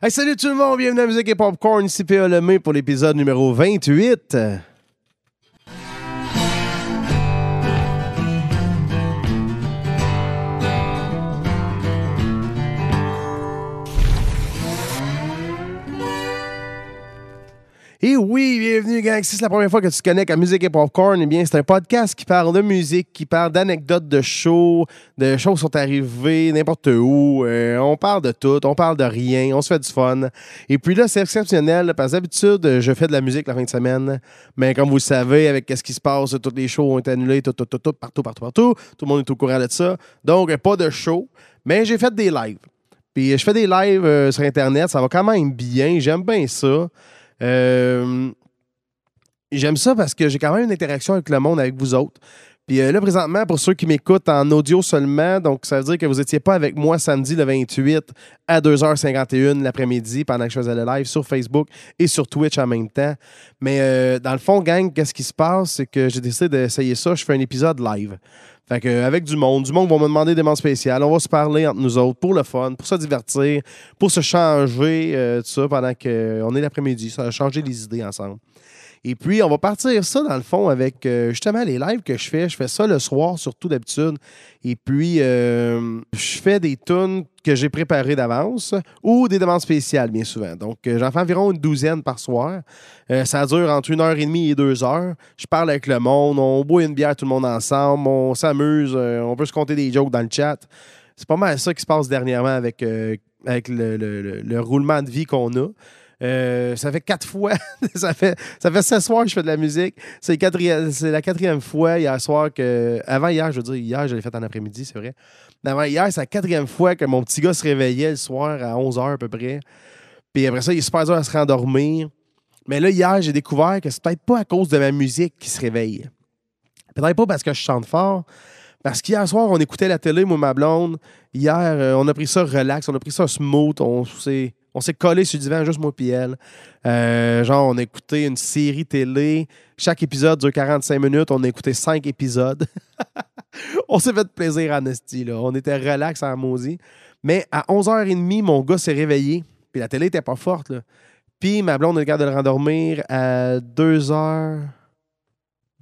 Hey, salut tout le monde, bienvenue à Musique et Popcorn, ici P.A. Lemay pour l'épisode numéro 28. Oui, bienvenue, gang. Si c'est la première fois que tu te connectes à Musique et Popcorn, eh bien, c'est un podcast qui parle de musique, qui parle d'anecdotes de shows, de choses qui sont arrivées n'importe où. Euh, on parle de tout, on parle de rien, on se fait du fun. Et puis là, c'est exceptionnel, parce que d'habitude, je fais de la musique la fin de semaine. Mais comme vous le savez, avec ce qui se passe, toutes les shows ont été annulés, tout, tout, tout, tout, partout, partout, partout. Tout le monde est au courant de ça. Donc, pas de show. Mais j'ai fait des lives. Puis je fais des lives euh, sur Internet, ça va quand même bien, j'aime bien ça. Euh, J'aime ça parce que j'ai quand même une interaction avec le monde, avec vous autres. Puis euh, là, présentement, pour ceux qui m'écoutent en audio seulement, donc ça veut dire que vous n'étiez pas avec moi samedi le 28 à 2h51 l'après-midi pendant que je faisais le live sur Facebook et sur Twitch en même temps. Mais euh, dans le fond, gang, qu'est-ce qui se passe? C'est que j'ai décidé d'essayer ça. Je fais un épisode live. Fait que, avec du monde, du monde va me demander des demandes spéciales. On va se parler entre nous autres pour le fun, pour se divertir, pour se changer, euh, tout ça, pendant qu'on est l'après-midi. Changer les idées ensemble. Et puis, on va partir ça, dans le fond, avec euh, justement les lives que je fais. Je fais ça le soir, surtout d'habitude. Et puis, euh, je fais des tunes que j'ai préparées d'avance ou des demandes spéciales, bien souvent. Donc, euh, j'en fais environ une douzaine par soir. Ça dure entre une heure et demie et deux heures. Je parle avec le monde, on boit une bière tout le monde ensemble, on s'amuse, on peut se compter des jokes dans le chat. C'est pas mal ça qui se passe dernièrement avec, avec le roulement de vie qu'on a. Euh, ça fait quatre fois, ça fait ça fait 16 soirs que je fais de la musique. C'est la quatrième fois hier soir que. Avant hier, je veux dire, hier, je l'ai fait en après-midi, c'est vrai. Mais avant hier, c'est la quatrième fois que mon petit gars se réveillait le soir à 11h à peu près. Puis après ça, il est super dur à se rendormir. Mais là, hier, j'ai découvert que c'est peut-être pas à cause de ma musique qu'il se réveille. Peut-être pas parce que je chante fort. Parce qu'hier soir, on écoutait la télé, moi ma blonde. Hier, euh, on a pris ça relax, on a pris ça smooth. On s'est, on s'est collé sur le divan, juste moi et elle. Euh, genre, on a écouté une série télé. Chaque épisode dure 45 minutes. On a écouté 5 épisodes. on s'est fait plaisir en esti, là. On était relax en maudit. Mais à 11h30, mon gars s'est réveillé. Puis la télé était pas forte, là. Puis ma blonde est capable de le rendormir à 2h...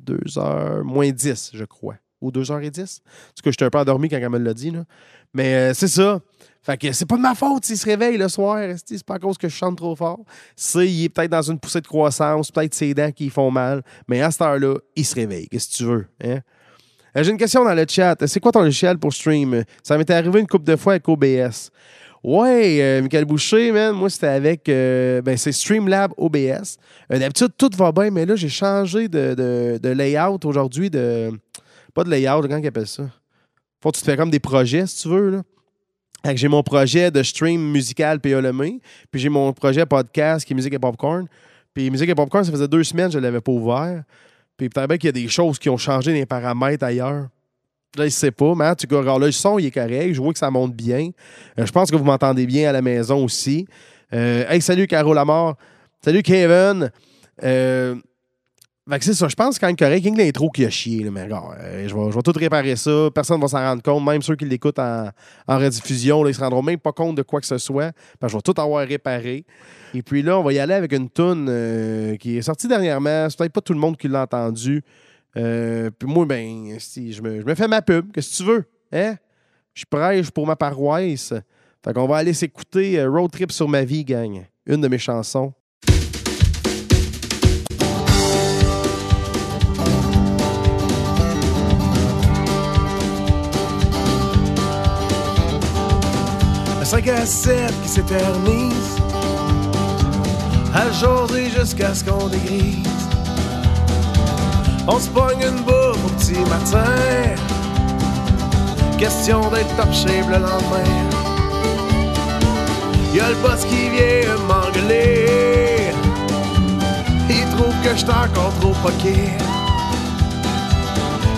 2h moins 10, je crois. Ou 2h10. Parce que j'étais un peu endormi quand elle me l'a dit. Mais euh, c'est ça. Fait que c'est pas de ma faute s'il se réveille le soir. C'est pas à cause que je chante trop fort. C'est, il est peut-être dans une poussée de croissance, peut-être ses dents qui font mal. Mais à cette heure-là, il se réveille. Qu'est-ce que tu veux? Hein? Euh, J'ai une question dans le chat. C'est quoi ton logiciel pour stream? Ça m'était arrivé une couple de fois avec OBS. Ouais, euh, Michael Boucher, man, moi, c'était avec. ben, c'est Streamlab OBS. D'habitude, tout va bien, mais là, j'ai changé de, de- de layout aujourd'hui. De, pas de layout, comment ils appellent ça? Tu te fais comme des projets, si tu veux. Là. J'ai mon projet de stream musical P.A. Lemay, puis j'ai mon projet podcast qui est Musique et Popcorn. Puis Musique et Popcorn, ça faisait deux semaines que je ne l'avais pas ouvert. Puis peut-être bien qu'il y a des choses qui ont changé les paramètres ailleurs. Là, je sais pas, mais cas, alors là, le son, il est correct. Je vois que ça monte bien. Euh, je pense que vous m'entendez bien à la maison aussi. Euh, hey, salut, Caro Lamar. Salut, Kevin. Euh, fait c'est ça, je pense quand même correct. Il y a que l'intro qui a chié, là, mais regarde, euh, je, vais, je vais tout réparer ça. Personne ne va s'en rendre compte. Même ceux qui l'écoutent en, rediffusion, là, ils se rendront même pas compte de quoi que ce soit. Je vais tout avoir réparé. Et puis là, on va y aller avec une toune euh, qui est sortie dernièrement. C'est peut-être pas tout le monde qui l'a entendu. Euh, puis moi, ben, si, je, me, je me fais ma pub. Qu'est-ce que tu veux? Hein? Je prêche pour ma paroisse. Fait qu'on va aller s'écouter euh, Road Trip sur ma vie, gang. Une de mes chansons. 5 à 7 qui s'éternise à journée jusqu'à ce qu'on dégrise. On se pogne une bouffe au petit matin. Question d'être top shape le lendemain. Y'a le boss qui vient m'engueuler. Il trouve que j'suis encore trop poqué.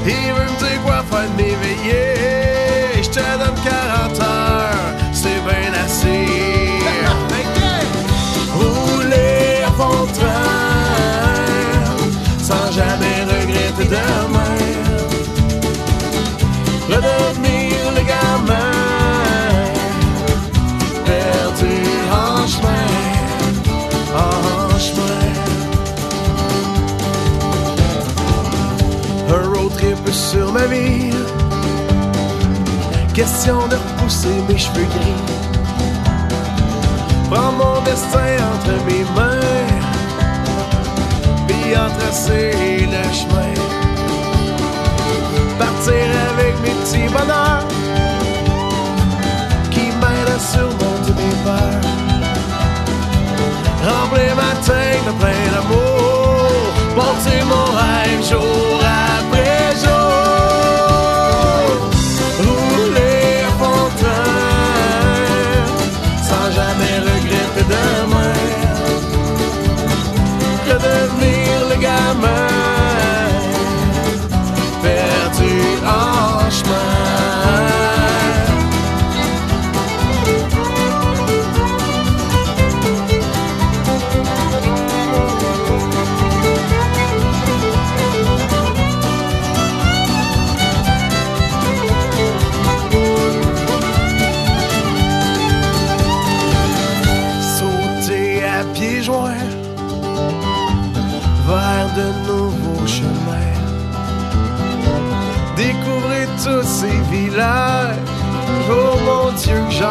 Il veut me dire quoi faire de m'éveiller. J'te donne 40 heures, Question de repousser mes cheveux gris. Prends mon destin entre mes mains, puis en tracer le chemin. Partir avec mes petits bonheurs qui m'aident à surmonter mes peurs. Remplir ma tête de plein d'amour, porter mon rêve jour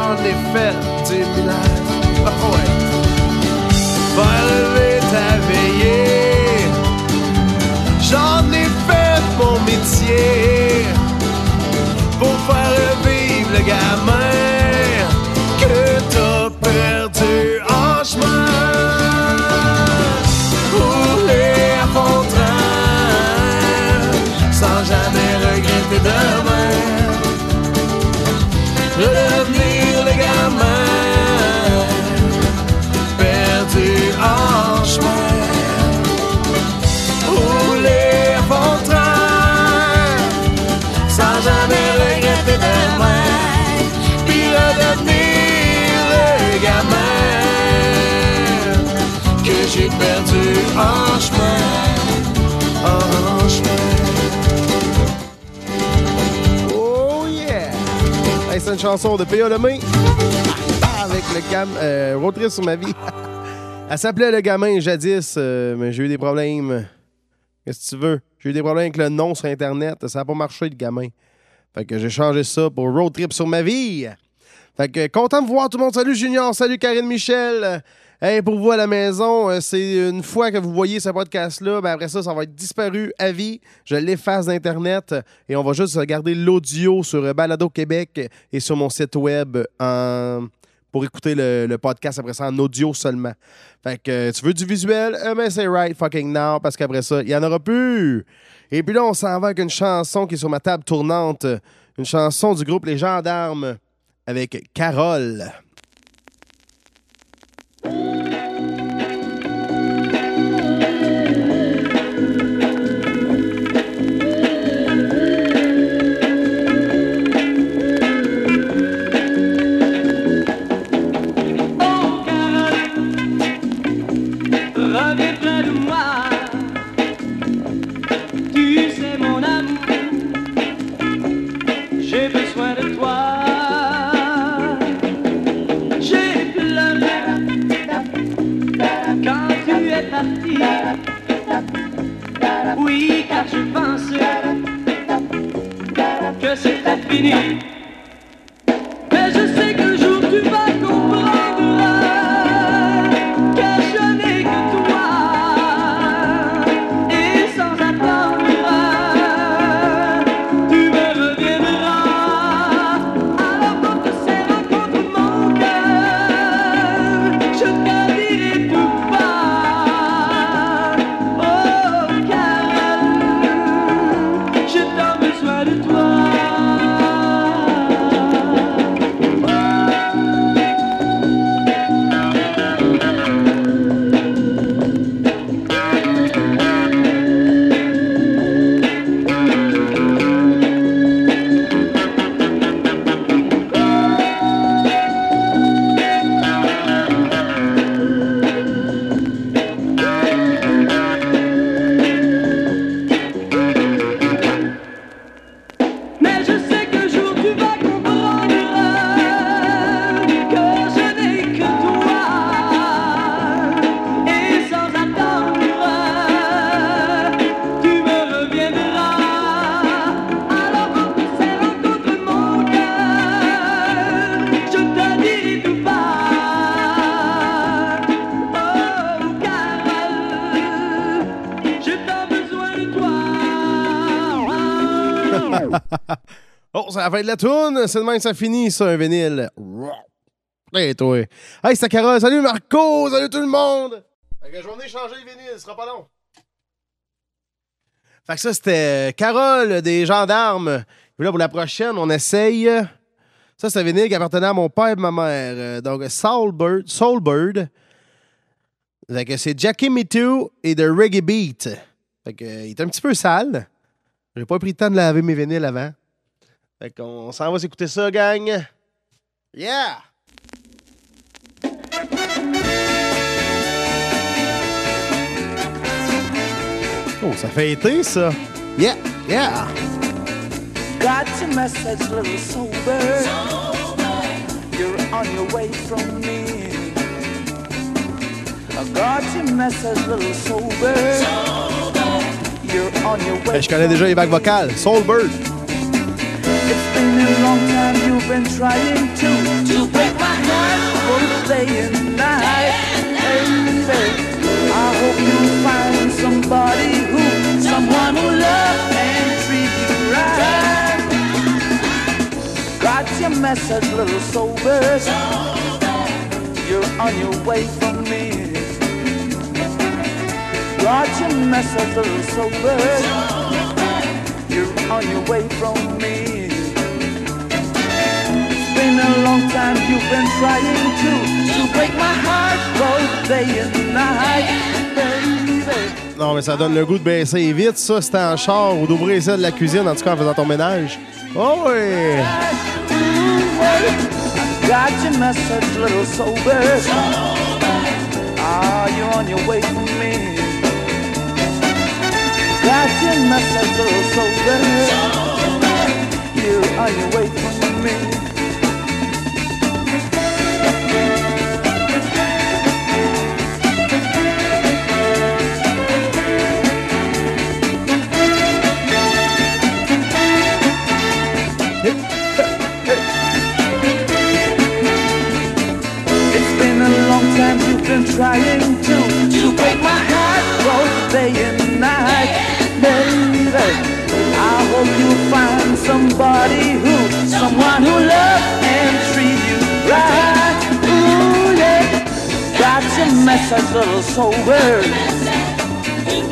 J'en ai fait des villages. Ah ouais. Faire lever ta veillée. J'en ai fait mon métier pour faire revivre le gamin que t'as perdu en chemin. Rouler à fond de train, sans jamais regretter demain. Chanson de P.A. Lemay avec le gamin, euh, road trip sur ma vie. Elle s'appelait Le Gamin jadis, euh, mais j'ai eu des problèmes. Qu'est-ce que tu veux? J'ai eu des problèmes avec le nom sur Internet. Ça n'a pas marché, le gamin. Fait que j'ai changé ça pour Road Trip sur ma vie. Fait que content de vous voir tout le monde. Salut Junior, salut Karine Michel. Hey, pour vous à la maison, euh, c'est une fois que vous voyez ce podcast-là, ben après ça, ça va être disparu à vie. Je l'efface d'Internet et on va juste regarder l'audio sur Balado Québec et sur mon site web pour écouter le, podcast après ça en audio seulement. Fait que euh, tu veux du visuel, ben c'est right fucking now parce qu'après ça, il y en aura plus. Et puis là, on s'en va avec une chanson qui est sur ma table tournante, une chanson du groupe Les Gendarmes avec Carole. Oh je pensais que c'était fini. De la toune. C'est de même que ça finit, ça, un vinyle. Hey, toi. Hey, c'est Carole. Salut, Marco. Salut tout le monde. Fait que je vais venir changer le vinyle. Ce sera pas long. Fait que ça, c'était Carole des Gendarmes. Là, pour la prochaine, on essaye. Ça, c'est un vinyle qui appartenait à mon père et ma mère. Euh, Donc, Soulbird. Fait que c'est Jackie Me Too et The Reggae Beat. Fait que, euh, il est un petit peu sale. J'ai pas pris le temps de laver mes vinyles avant. Fait qu'on s'en va s'écouter ça, gang. Yeah! Oh, ça fait été, ça. Yeah, yeah. Got your message, little sober. You're on your way from me. I got your message, little sober. You're on your way. Ben, je connais déjà les vagues vocales. Soulbird. It's been a long time you've been trying to to break my heart both day and night. Baby, I hope you find somebody who, someone who love and treat you right. Got your message, little sober. You're on your way from me. Got your message, little sober. You're on your way from me. A long time you've been trying to to break my heart both day and night, baby. Non, mais ça donne le goût de baisser vite, ça, c'était en char ou d'ouvrir ça de la cuisine, en tout cas en faisant ton ménage. Oh oui! Got your message, little sober. Ah, you're on your way from me? Got your message, little sober. You're on your way from me. Been trying to to break my heart both day and night, baby. I hope you find somebody who, someone who loves and treat you right. Ooh yeah, got your message, little sober.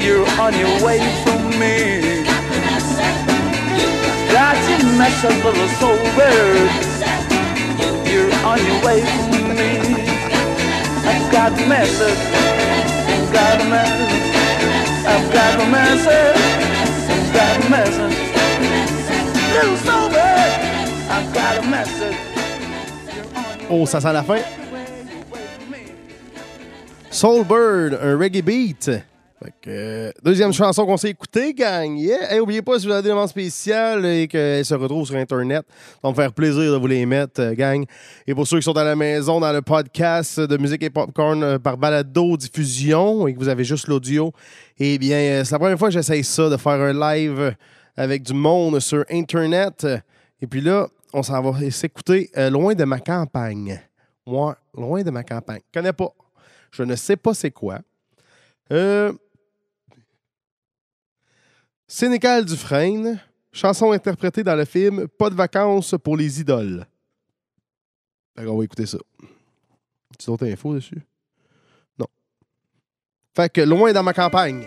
You're on your way from me. Got your message, little sober you're on your way from me. Oh, ça sent la fin. Soulbird, un reggae beat. Deuxième chanson qu'on s'est écoutée, gang. Yeah! Oubliez pas, si vous avez des demandes spéciales et qu'elles se retrouvent sur Internet, ça va me faire plaisir de vous les mettre, euh, gang. Et pour ceux qui sont à la maison, dans le podcast de musique et popcorn euh, par balado diffusion et que vous avez juste l'audio, eh bien, euh, c'est la première fois que j'essaye ça, de faire un live avec du monde sur Internet. Et puis là, on s'en va s'écouter loin de ma campagne. Moi, loin de ma campagne. Je connais pas. Je ne sais pas c'est quoi. Euh, Sénécal Dufresne, chanson interprétée dans le film Pas de vacances pour les idoles. Fait qu'on va écouter ça. Tu d'autres infos dessus? Non. Fait que loin dans ma campagne.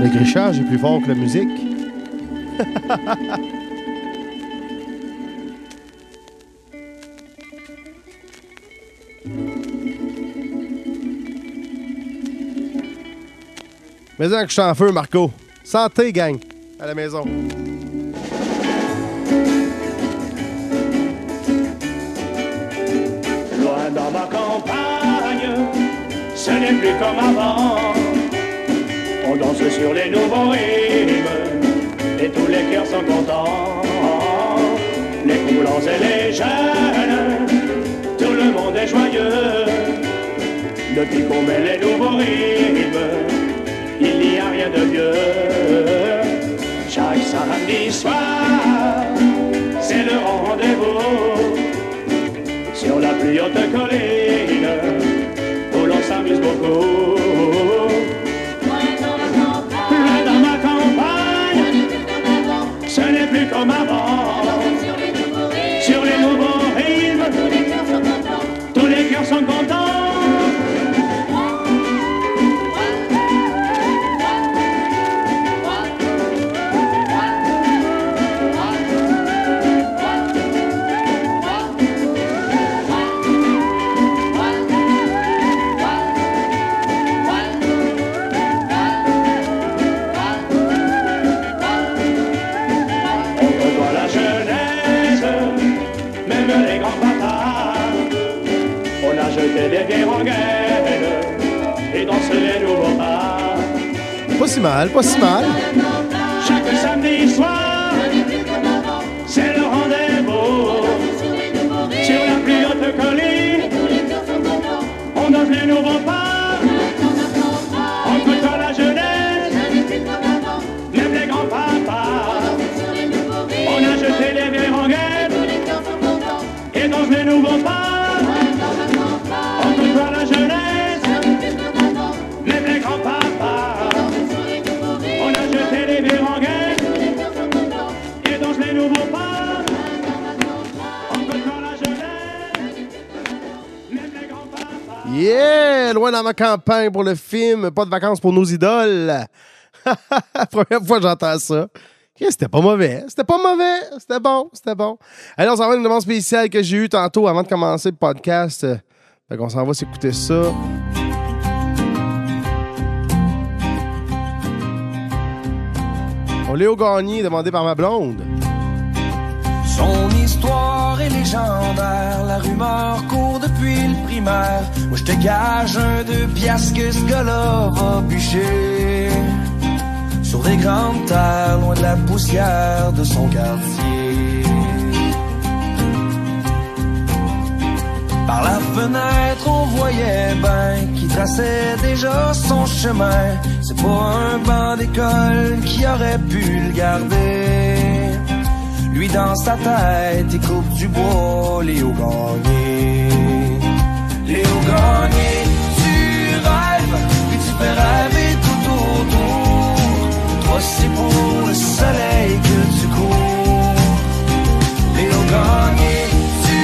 Le grichage est plus fort que la musique. Mais que je suis en feu, Marco. Santé, gang, à la maison. Loin dans ma campagne, ce n'est plus comme avant. On danse sur les nouveaux rythmes et tous les cœurs sont contents. Les coulants et les jeunes, tout le monde est joyeux. Depuis qu'on met les nouveaux rythmes, il n'y a rien de mieux. Chaque samedi soir, c'est le rendez-vous sur la plus haute colline où l'on s'amuse beaucoup. Loin dans ma campagne, ce n'est plus comme avant. Pas si mal. Yeah! Loin dans ma campagne pour le film, pas de vacances pour nos idoles. Première fois que j'entends ça. C'était pas mauvais. C'était pas mauvais. C'était bon. C'était bon. Allez, on s'en va une demande spéciale que j'ai eue tantôt avant de commencer le podcast. Fait qu'on s'en va s'écouter ça. On Léo Gagné, demandé par ma blonde. Son histoire est légendaire, la rumeur court depuis le primaire. Moi je te gage un deux piastres que ce gars-là va bûcher. Sur des grandes terres, loin de la poussière de son quartier. Par la fenêtre, on voyait ben qui traçait déjà son chemin. C'est pas un banc d'école qui aurait pu le garder. Lui dans sa tête, il coupe du bois, Léo Gagné. Léo Gagné, tu rêves, puis tu fais rêver tout autour. Toi c'est pour le soleil que tu cours. Léo Gagné, tu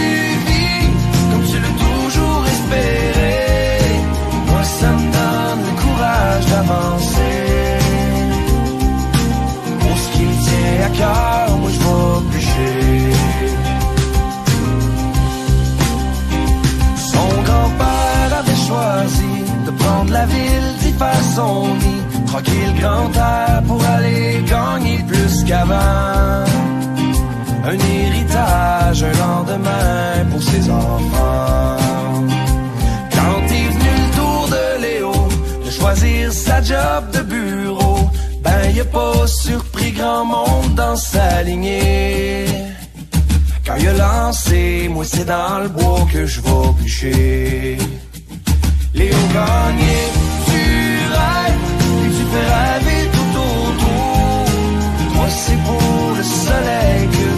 vis comme tu l'as toujours espéré. Moi ça me donne le courage d'avancer. Pour ce qui me tient à cœur, Son grand-père avait choisi de prendre la ville, d'y faire son nid. Tranquille grand air pour aller gagner plus qu'avant. Un héritage, un lendemain pour ses enfants. Quand est venu le tour de Léo de choisir sa job de bureau, a pas surpris grand monde dans sa lignée. Quand il a lancé, moi c'est dans le bois que je vais bûcher. Léo Gagné, tu rêves, puis tu fais rêver tout autour. Moi c'est pour le soleil que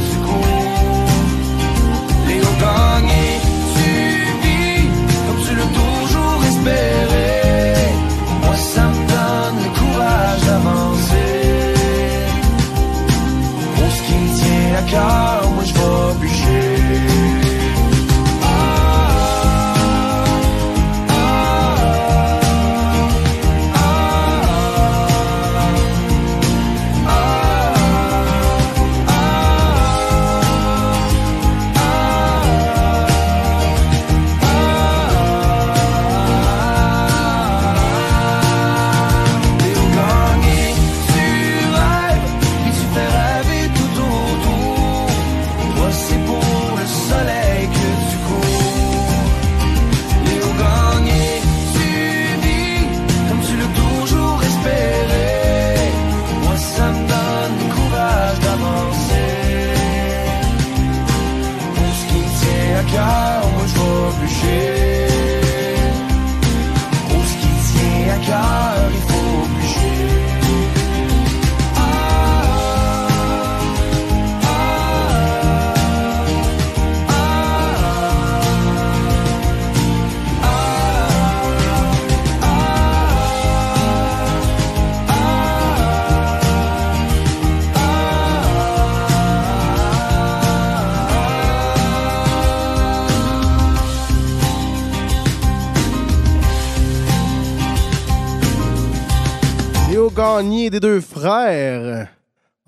Des deux frères.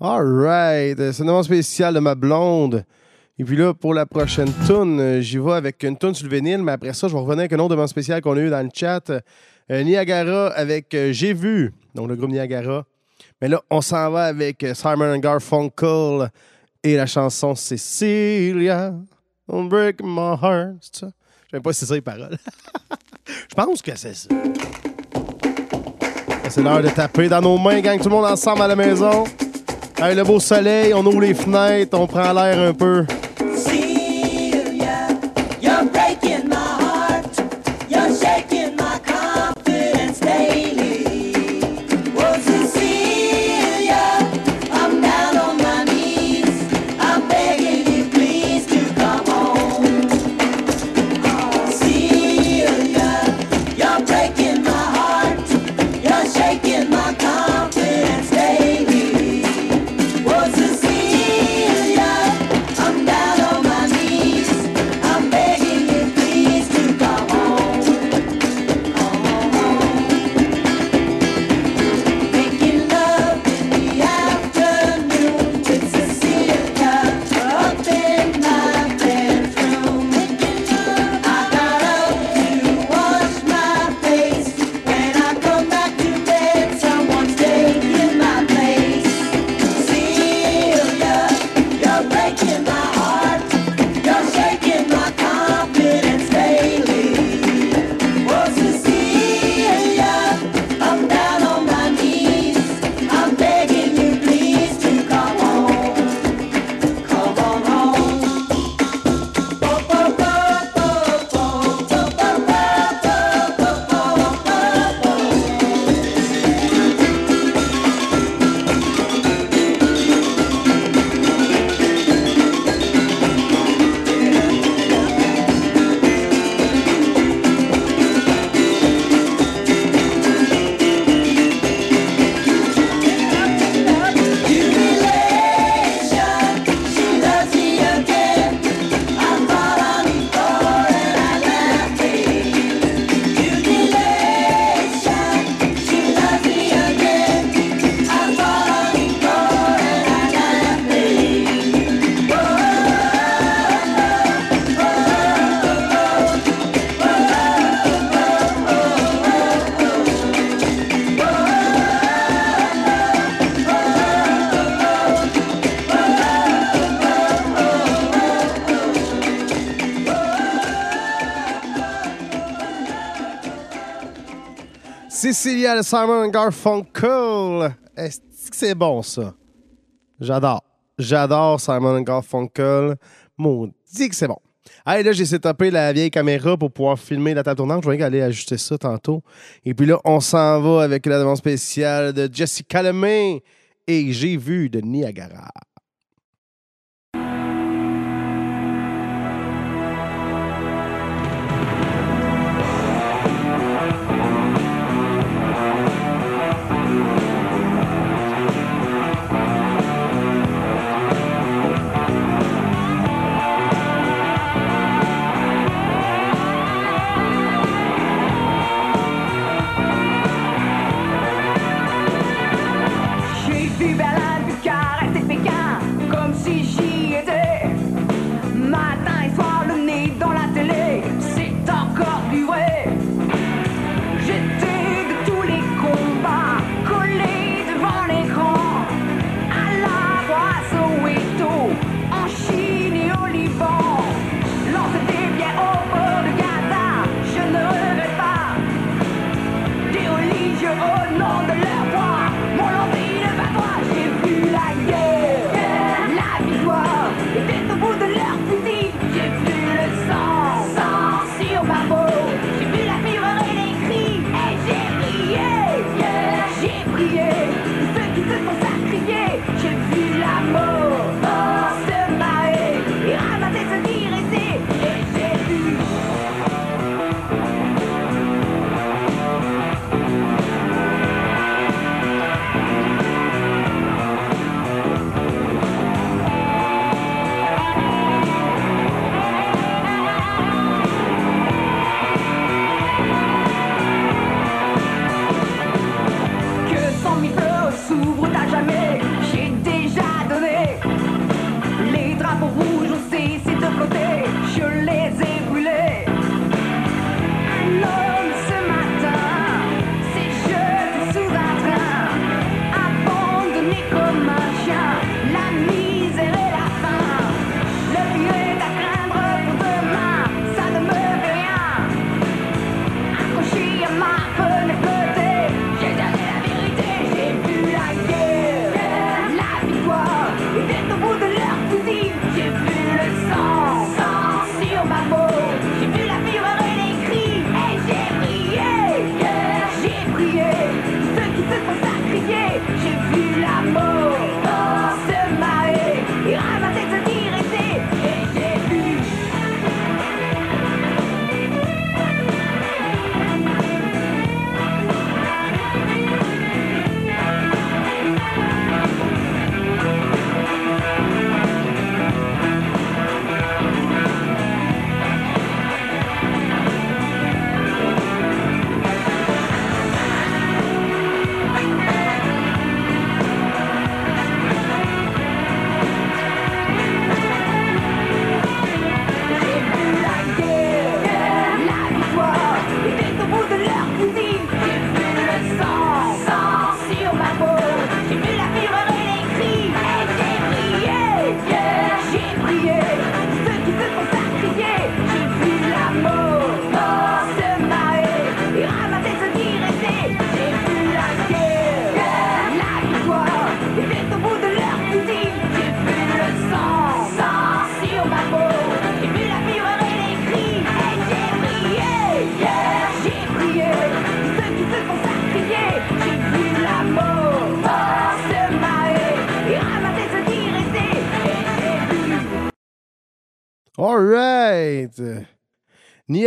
Alright, c'est un moment spécial de ma blonde. Et puis là, pour la prochaine tune, euh, j'y vais avec une tune sur le vinyle, mais après ça, je vais revenir avec un autre demande spécial qu'on a eu dans le chat. Euh, Niagara avec euh, J'ai vu, donc le groupe Niagara. Mais là, on s'en va avec Simon Garfunkel et la chanson Cecilia. Don't break my heart. Je sais pas si c'est ça les paroles. Je pense que c'est ça. C'est l'heure de taper dans nos mains, gang, tout le monde ensemble à la maison. Hey, le beau soleil, on ouvre les fenêtres, on prend l'air un peu. Cecilia Simon Garfunkel. Est-ce que c'est bon, ça? J'adore. J'adore Simon Garfunkel. Maudit que c'est bon. Allez, là, j'ai setupé la vieille caméra pour pouvoir filmer la table tournante. Je vais aller ajuster ça tantôt. Et puis là, on s'en va avec la demande spéciale de Jessica Lemay. Et j'ai vu de Niagara.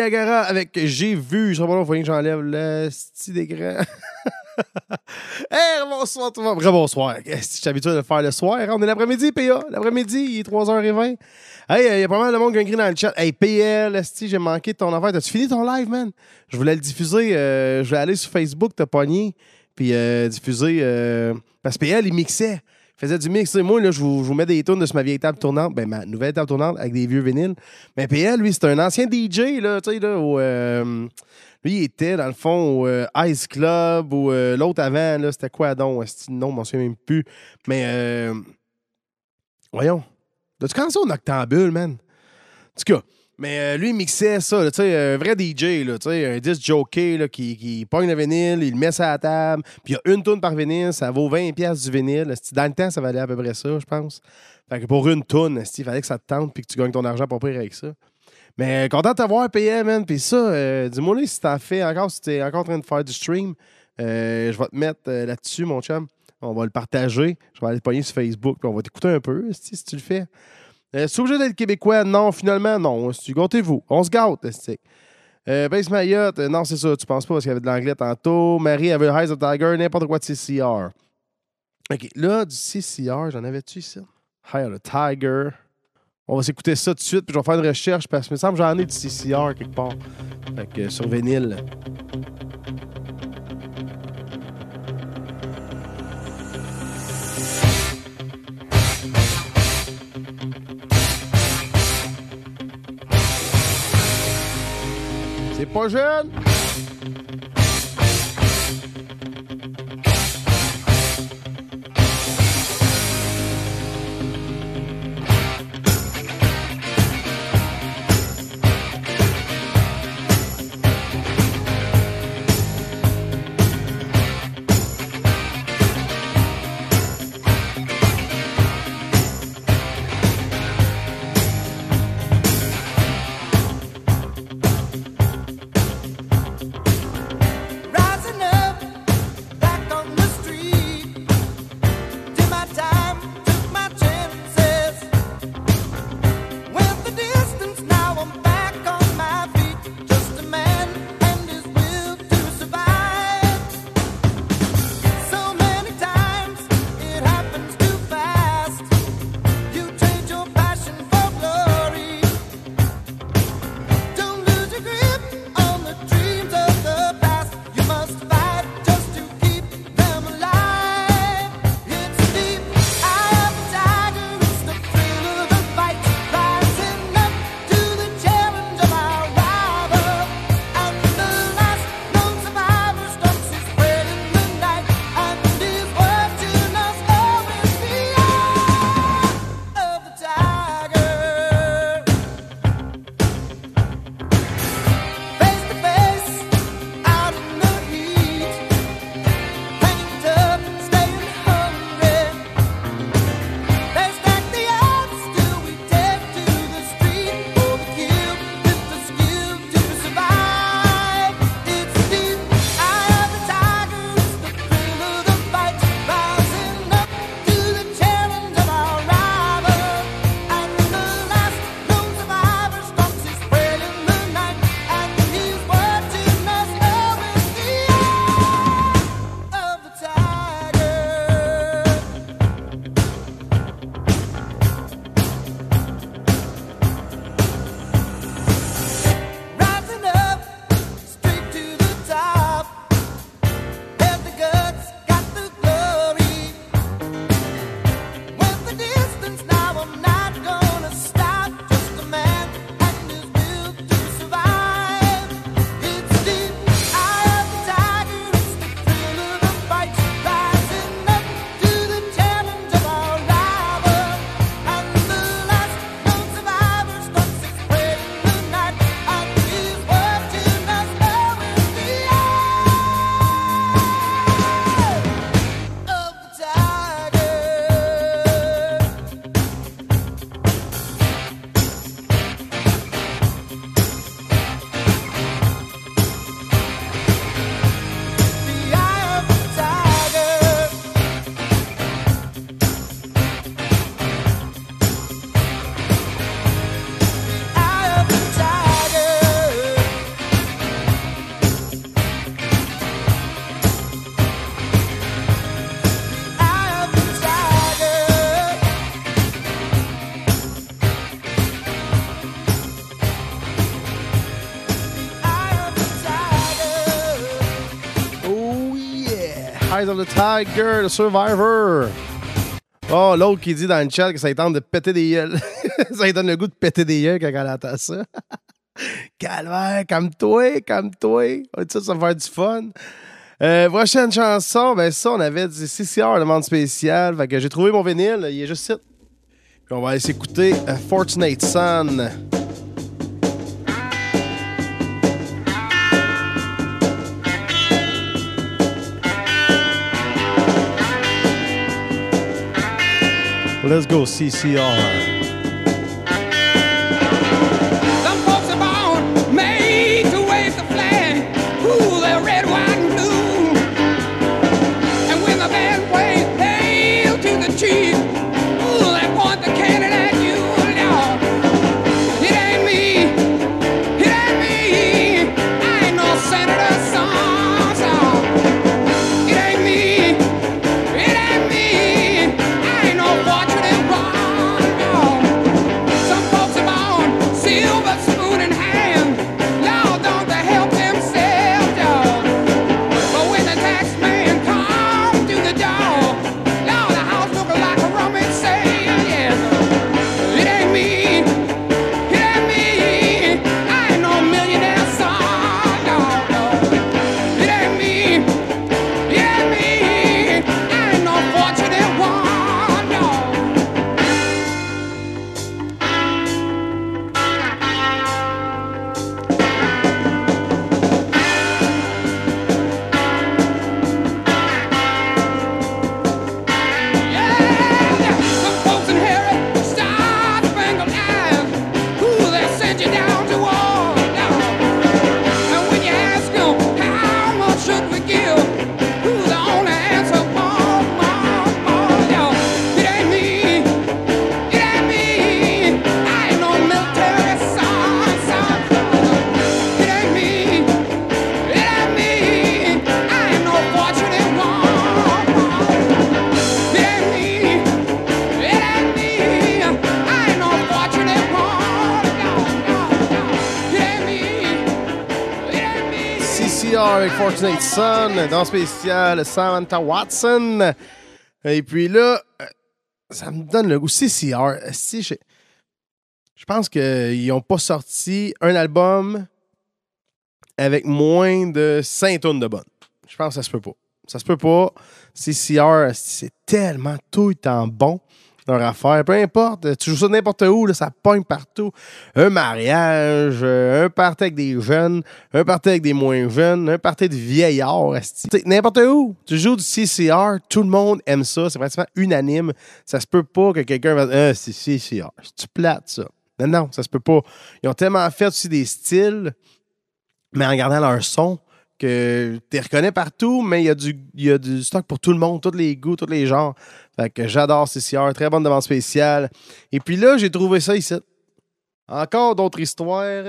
Avec J'ai vu. Je pas faut que j'enlève le style d'écran. hey, bonsoir tout le monde. Bonsoir. Je suis habitué de le faire le soir? On est l'après-midi, PA. L'après-midi, il est 3h20. Hey, il y a pas mal de monde qui a écrit dans le chat. Hey, PL, esti, j'ai manqué de ton affaire. T'as-tu fini ton live, man? Je voulais le diffuser. euh, je voulais aller sur Facebook, t'as pogné. Puis euh, diffuser. euh, parce que PL, il mixait. Il faisait du mix. Moi, là, je vous, vous mets des tunes de ma vieille table tournante. Ben, ma nouvelle table tournante avec des vieux vinyles. Mais PL, lui, c'est un ancien DJ, là, tu sais, là, au, euh, lui, il était, dans le fond, au euh, Ice Club ou euh, l'autre avant, là, c'était quoi donc? Non, je m'en souviens même plus. Mais, voyons. T'as-tu commencé au Noctambule, man? En tout cas, mais euh, lui, il mixait ça, tu sais, un vrai DJ, là, un disc jockey là, qui, qui pogne le vinyle, il le met sur la table, puis il y a une toune par vinyle, ça vaut 20$ piastres du vinyle. Dans le temps, ça valait à peu près ça, je pense. Fait que pour une esti, il fallait que ça te tente puis que tu gagnes ton argent pour pire avec ça. Mais euh, content de t'avoir payé, man. Puis ça, euh, dis-moi si t'en fais encore, si t'es encore en train de faire du stream, je vais te mettre là-dessus, mon chum. On va le partager. Je vais aller te pogner sur Facebook. Puis on va t'écouter un peu, si tu le fais. Euh, c'est d'être québécois? Non, finalement, non. Gâtez-vous. On se gâte, esti. Euh, Base Mayotte, euh, non, c'est ça, tu penses pas parce qu'il y avait de l'anglais tantôt. Marie avait Eyes of Tiger, n'importe quoi de CCR. OK, là, du CCR, j'en avais-tu ici? Eye of the Tiger. On va s'écouter ça tout de suite, puis je vais faire une recherche parce que me semble que j'en ai du CCR quelque part. Fait que sur vinyle. C'est pas jeune! Eyes of the Tiger, Survivor. Oh, l'autre qui dit dans le chat que ça lui tente de péter des gueules. ça lui donne le goût de péter des gueules quand elle entend ça. Calvaire, calme-toi, calme-toi. Ça, ça va faire du fun. Euh, prochaine chanson, ben ça, on avait du CCR, demande spéciale. Fait que j'ai trouvé mon vinyle, il est juste ici. Puis on va aller s'écouter euh, Fortunate Son. Let's go, CCR. Dans spécial Samantha Watson. Et puis là, euh, ça me donne le goût. CCR, si je, je pense qu'ils n'ont pas sorti un album avec moins de 5 tonnes de bonnes. Je pense que ça se peut pas. Ça se peut pas. CCR, c'est tellement tout le temps bon leur affaire. Peu importe, tu joues ça n'importe où, là, ça pogne partout. Un mariage, euh, un party avec des jeunes, un party avec des moins jeunes, un party de vieillards. N'importe où. Tu joues du CCR, tout le monde aime ça. C'est pratiquement unanime. Ça se peut pas que quelqu'un va dire Ah, c'est CCR. C'est plate, ça. Non, non, ça se peut pas. Ils ont tellement fait aussi des styles, mais en gardant leur son, que tu reconnais partout, mais il y, a du, y a du stock pour tout le monde, tous les goûts, tous les genres. Fait que j'adore CCR, très bonne demande spéciale. Et puis là, j'ai trouvé ça ici. Encore d'autres histoires.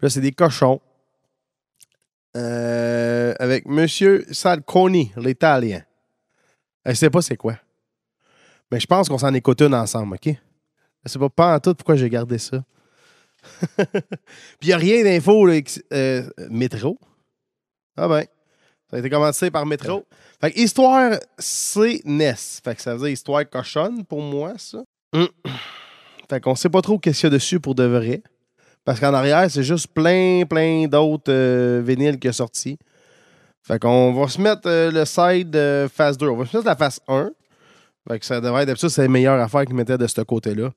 Là, c'est des cochons. Euh, avec Monsieur Salconi, l'Italien. Je sais pas c'est quoi. Mais je pense qu'on s'en écoute une ensemble, OK? Je sais pas, pas en tout pourquoi j'ai gardé ça. Puis il n'y a rien d'info, euh, métro. Ah ben. Ça a été commencé par métro. Fait que histoire, c'est Ness. Fait que ça veut dire histoire cochonne pour moi, ça. Hum. Fait qu'on sait pas trop qu'est-ce qu'il y a dessus pour de vrai. Parce qu'en arrière, c'est juste plein, plein d'autres euh, vinyles qui sont sortis. Fait qu'on va se mettre euh, le side phase 2. On va se mettre la phase 1. Fait que ça devrait être d'habitude, c'est la meilleure affaire qu'ils mettaient de ce côté-là.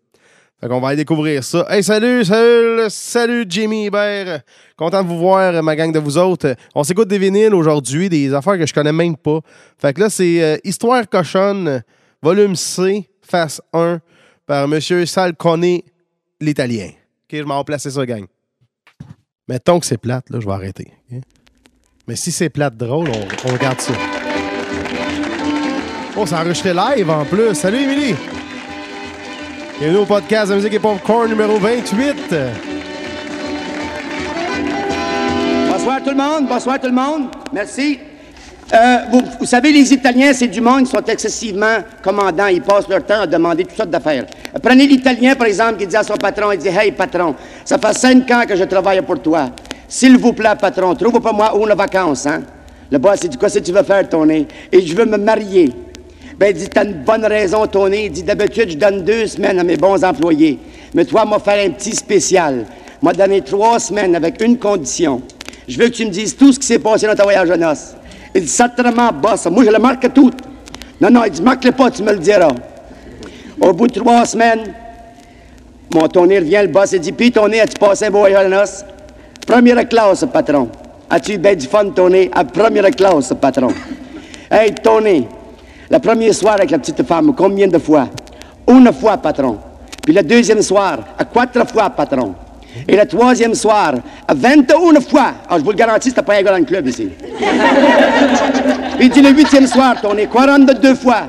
Fait qu'on va aller découvrir ça. Hey, salut, salut, salut Jimmy Hébert. Content de vous voir, ma gang de vous autres. On s'écoute des vinyles aujourd'hui, des affaires que je connais même pas. Fait que là, c'est euh, Histoire cochonne, volume C, face 1, par Monsieur Salcone, l'Italien. OK, je m'en placer ça, gang. Mettons que c'est plate, là, je vais arrêter. Mais si c'est plate drôle, on, regarde ça. Oh, c'est enregistré live en plus. Salut, Émilie! Bienvenue au podcast de musique et popcorn numéro 28. Bonsoir tout le monde, bonsoir tout le monde. Merci. Euh, vous, savez, les Italiens, c'est du monde, ils sont excessivement commandants. Ils passent leur temps à demander toutes sortes d'affaires. Prenez l'Italien, par exemple, qui dit à son patron, il dit, Hey, patron, ça fait cinq ans que je travaille pour toi. S'il vous plaît, patron, trouve pas moi une vacance, hein? Le boss, il dit, quoi, que tu veux faire, Tony? Et je veux me marier. Ben, dit, t'as une bonne raison, Tony. Il dit, d'habitude, je donne deux semaines à mes bons employés. Mais toi, m'a faire un petit spécial. M'a donné trois semaines avec une condition. Je veux que tu me dises tout ce qui s'est passé dans ton voyage de noces. Il dit, certainement, boss. Moi, je le marque tout. Non, non, il dit, marque-le pas, tu me le diras. Au bout de trois semaines, mon Tony revient, le boss, il dit, puis Tony, as-tu passé un beau voyage de noces? Première classe, patron. As-tu eu bien du fun, Tony? À première classe, patron. Hey, Tony, le premier soir avec la petite femme, combien de fois? Une fois, patron. Puis le deuxième soir, à quatre fois, patron. Et le troisième soir, à 21 fois. Ah, je vous le garantis, c'était pas un gars dans le club ici. Puis il dit le huitième soir, Tony, 42 fois.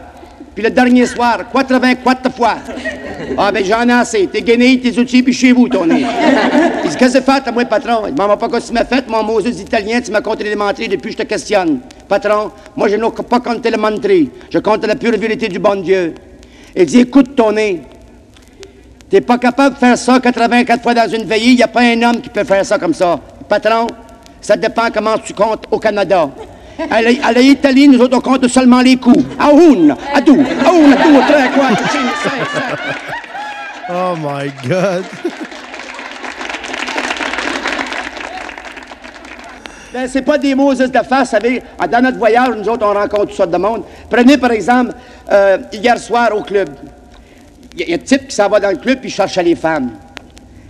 Puis le dernier soir, 84 fois. Ah, ben j'en ai assez. T'es gainé, tes outils, puis chez vous, Tony. Il dit, qu'est-ce que c'est fait à moi, patron? Il dit, maman, pas quoi tu m'as fait, mon Moses italien, tu m'as compté les menteries depuis que je te questionne. Patron, moi, je n'ai pas compté les menteries. Je compte la pure vérité du bon Dieu. Il dit, écoute, Tony, T'es pas capable de faire ça 84 fois dans une veillée. Il n'y a pas un homme qui peut faire ça comme ça. Patron, ça dépend comment tu comptes au Canada. À la- à nous autres, on compte seulement les coups. À une, à deux, à une, à deux, à trois, à quatre, à cinq. Oh my God. Ben, c'est pas des mots de face, savez. Ah, Dans notre voyage, nous autres, on rencontre toutes sortes de monde. Prenez, par exemple, euh, hier soir au club. Il y, a- il y a un type qui s'en va dans le club puis il cherche les femmes.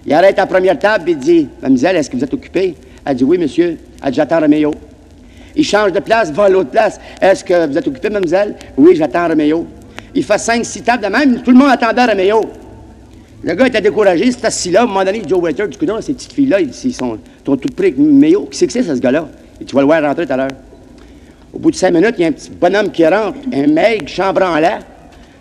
Il arrête à la première table et il dit Mademoiselle, est-ce que vous êtes occupée Elle dit Oui, monsieur. Elle dit J'attends Roméo. Il change de place, va à l'autre place. Est-ce que vous êtes occupée, mademoiselle? Oui, j'attends Roméo. Il fait cinq, six tables de même. Tout le monde attendait Roméo. Le gars était découragé, c'était assis là. À un moment donné, Joe Waiter dit Non, ces petites filles-là, ils, sont, toutes près avec Méo. Qui c'est que c'est, ce gars-là? Tu vas le voir rentrer tout à l'heure. Au bout de cinq minutes, il y a un petit bonhomme qui rentre, un mec chambranlant.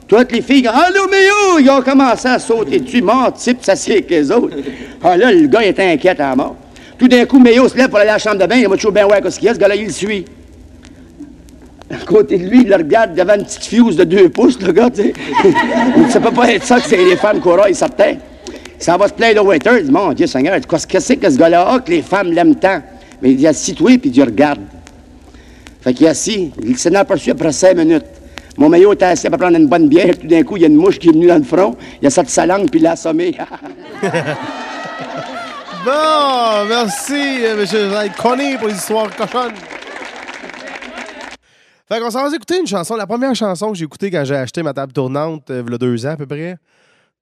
Toutes les filles, Allô, Méo! Ils ont commencé à sauter dessus, mort, type, ça c'est avec les autres. Ah là, le gars était inquiet à la mort. Tout d'un coup, Méo se lève pour aller à la chambre de bain, il va toujours bien voir ce qu'il y a, ce gars-là, il le suit. À côté de lui, il le regarde, avait une petite fuse de deux pouces, le gars, tu sais. ça peut pas être ça que c'est les femmes il certain. Ça va se plaindre au waiter, il dit, mon Dieu Seigneur, qu'est-ce que c'est que ce gars-là? A que les femmes l'aiment tant? Mais il dit, assis-toi, puis il regarde. Fait qu'il est assis, il s'en est aperçu après cinq minutes. Mon maillot était assis pour prendre une bonne bière, tout d'un coup, il y a une mouche qui est venue dans le front, il a sorti sa langue, puis il l'a assommé. Bon, merci, euh, monsieur Connie, pour les histoires cochonnes. Fait qu'on s'en va écouter une chanson. La première chanson que j'ai écoutée quand j'ai acheté ma table tournante, euh, il y a deux ans à peu près.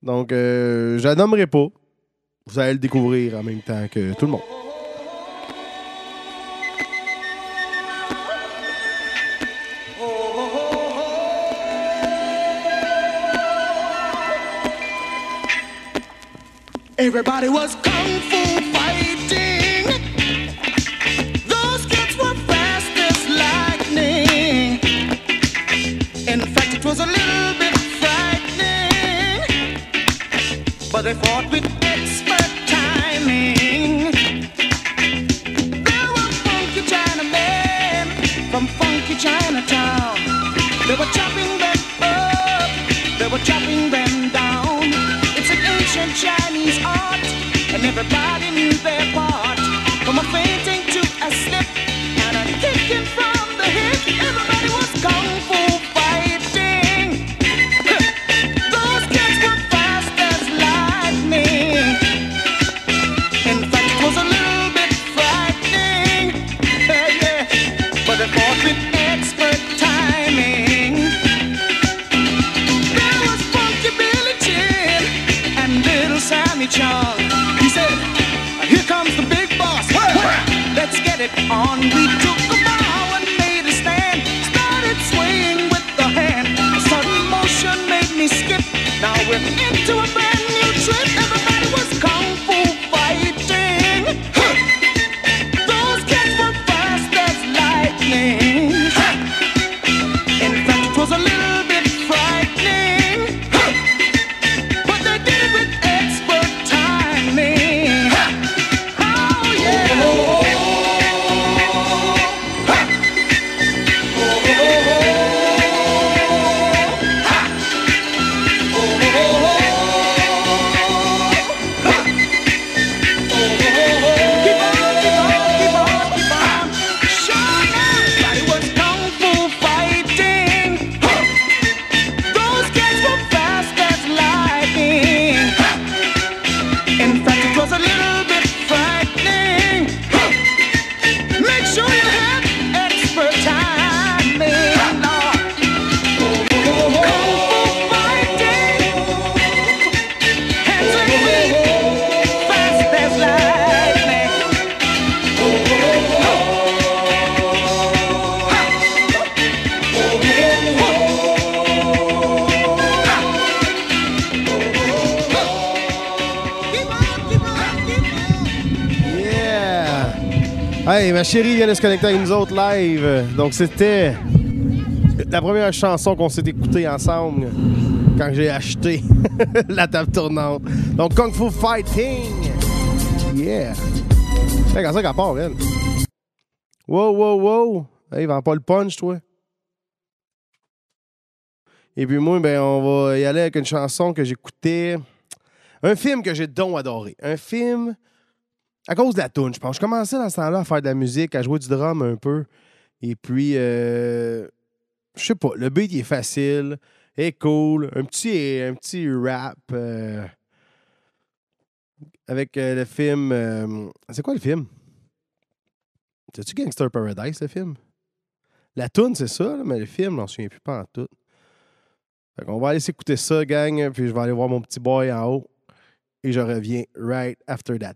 Donc, euh, je la nommerai pas. Vous allez le découvrir en même temps que tout le monde. Everybody was kung they fought with expert timing. There were funky Chinamen from funky Chinatown. They were chopping them up, they were chopping them down. It's an ancient Chinese art, and everybody knew their Hey, ma chérie vient de se connecter avec nous autres live. Donc, c'était la première chanson qu'on s'est écoutée ensemble quand j'ai acheté la table tournante. Donc, Kung Fu Fighting. Yeah. Hey, quand ça qu'elle part, elle? Wow, wow, wow. Hey, vend pas le punch, toi. Et puis moi, ben, on va y aller avec une chanson que j'écoutais. Un film que j'ai donc adoré. Un film à cause de la tune, je pense. Je commençais dans ce temps-là à faire de la musique, à jouer du drum un peu. Et puis, euh, je sais pas, le beat il est facile, est cool. Un petit, un petit rap euh, avec euh, le film. c'est quoi le film? C'est-tu Gangster Paradise, le film? La tune c'est ça, mais le film, je m'en souviens plus pas en tout. Fait qu'on va aller s'écouter ça, gang, puis je vais aller voir mon petit boy en haut. Et je reviens right after that.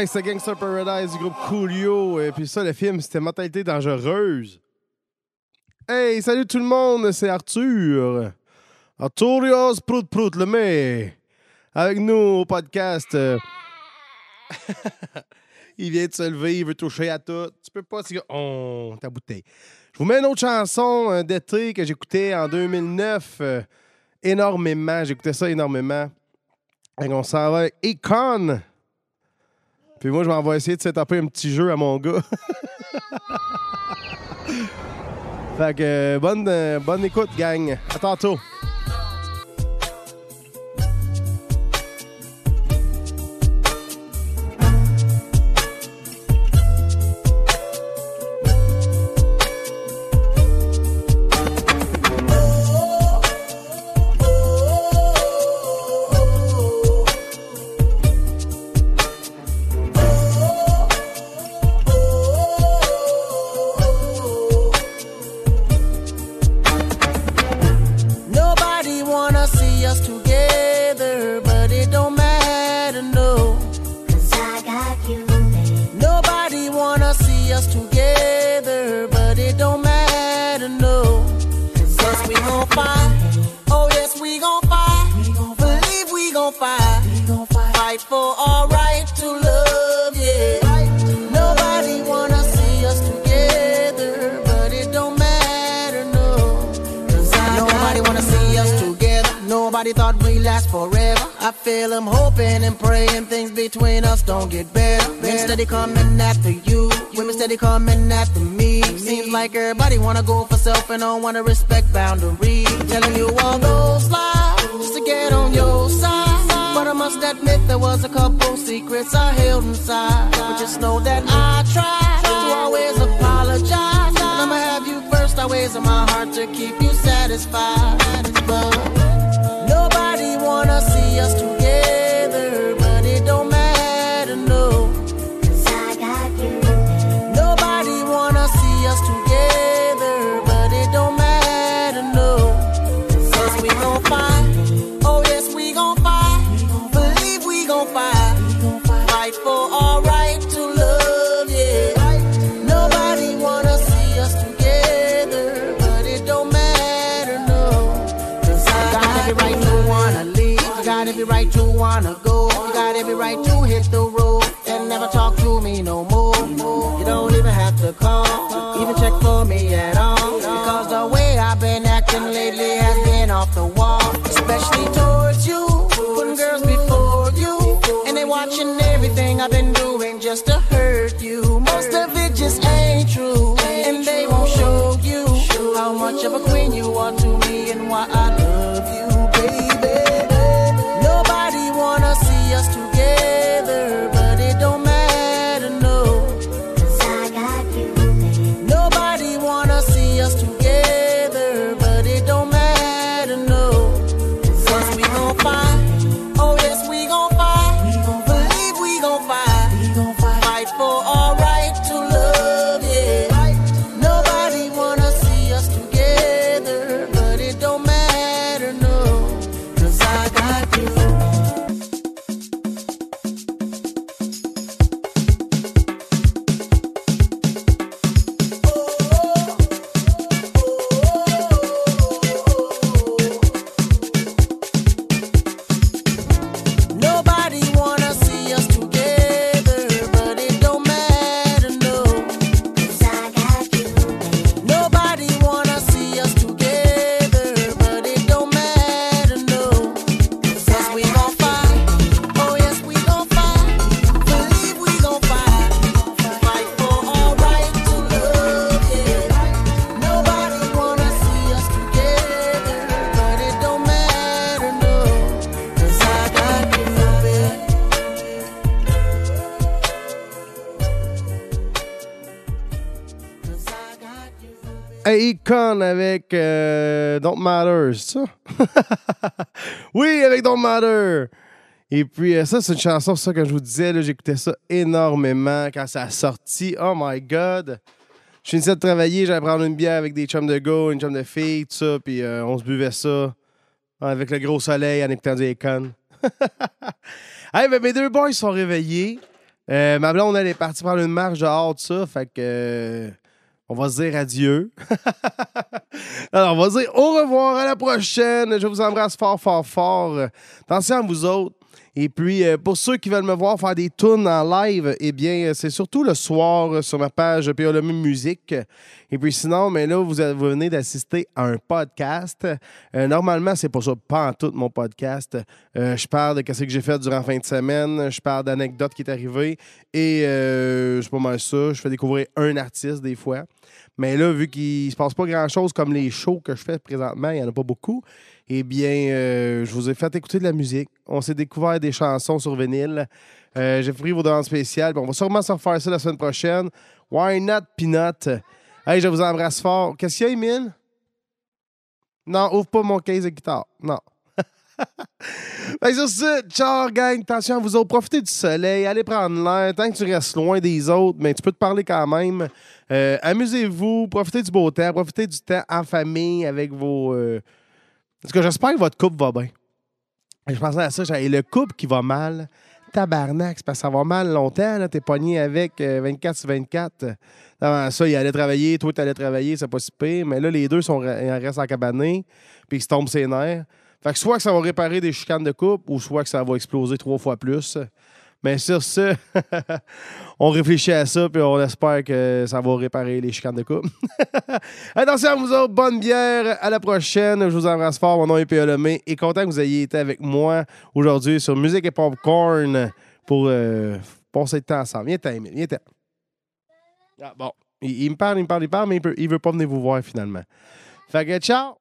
Hey, c'est Gangster Paradise du groupe Coolio. Et puis ça, le film, c'était Mentalité dangereuse. Hey, salut tout le monde, c'est Arthur. Arturios Prout Prout le mec. Avec nous au podcast. euh, il vient de se lever, il veut toucher à tout. Tu peux pas, c'est Oh, ta bouteille. Je vous mets une autre chanson euh, d'été que j'écoutais en 2009 euh, énormément. J'écoutais ça énormément. Et on s'en va avec Econ. Puis moi, je m'en vais essayer de setuper un petit jeu à mon gars. fait que euh, bonne, euh, bonne écoute, gang. À tantôt. Thought we last forever. I feel I'm hoping and praying things between us don't get better. Men steady coming after you, women steady coming after me. Seems like everybody wanna go for self and don't wanna respect boundaries. Telling you all those lies just to get on your side. But I must admit there was a couple secrets I held inside. But just know that I tried to always apologize. And I'ma have you first always in my heart to keep you satisfied. But Econ avec euh, Don't Matter, c'est ça? oui, avec Don't Matter. Et puis, euh, ça, c'est une chanson, ça, que je vous disais, j'écoutais ça énormément quand ça a sorti. Oh my God! Je finissais de travailler, j'allais prendre une bière avec des chums de go, une chum de filles, tout ça, puis euh, on se buvait ça avec le gros soleil en écoutant du Econ. hey, ben, mes deux boys sont réveillés. Ma blonde, elle est partie prendre une marche dehors, tout ça, fait que... On va se dire adieu. Alors, on va se dire au revoir à la prochaine. Je vous embrasse fort, fort, fort. Attention à vous autres. Et puis, euh, pour ceux qui veulent me voir faire des tunes en live, eh bien, euh, c'est surtout le soir euh, sur ma page POLM Musique. Et puis sinon, mais là, vous, venez d'assister à un podcast. Normalement, c'est pas ça, pas en tout mon podcast. Je parle de ce que j'ai fait durant la fin de semaine. Je parle d'anecdotes qui est arrivées. Et euh, pas mal ça. Je fais découvrir un artiste des fois. Mais là, vu qu'il se passe pas grand-chose comme les shows que je fais présentement, il n'y en a pas beaucoup, eh bien, euh, je vous ai fait écouter de la musique. On s'est découvert des chansons sur vinyle. Euh, J'ai pris vos demandes spéciales. On va sûrement se refaire ça la semaine prochaine. Why not Peanut? Hey, je vous embrasse fort. Qu'est-ce qu'il y a, Emile? Non, ouvre pas mon case de guitare. Non. Que sur ce, ciao gang, attention à vous autres, profitez du soleil, allez prendre l'air, tant que tu restes loin des autres, mais tu peux te parler quand même. Euh, Amusez-vous, profitez du beau temps, profitez du temps en famille avec vos... euh, Parce que j'espère que votre couple va bien. Je pensais à ça, et le couple qui va mal, tabarnak, parce que ça va mal longtemps, t'es pogné avec euh, 24 sur 24. Avant ça, il allait travailler, toi, tu allais travailler, c'est pas si pire, mais là, les deux sont, restent en cabané, puis ils se tombent ses nerfs. Fait que soit que ça va réparer des chicanes de couple, ou soit que ça va exploser trois fois plus. Mais sur ce, on réfléchit à ça, puis on espère que ça va réparer les chicanes de couple. Attention à vous autres, bonne bière, à la prochaine. Je vous embrasse fort, mon nom est P.A. Lemay, et content que vous ayez été avec moi aujourd'hui sur Musique et Popcorn pour euh, passer le temps ensemble. Viens Emile, viens t'en. Ah, bon, il, il me parle, il me parle, il parle, mais il, peut, il veut pas venir vous voir finalement. Fait que ciao!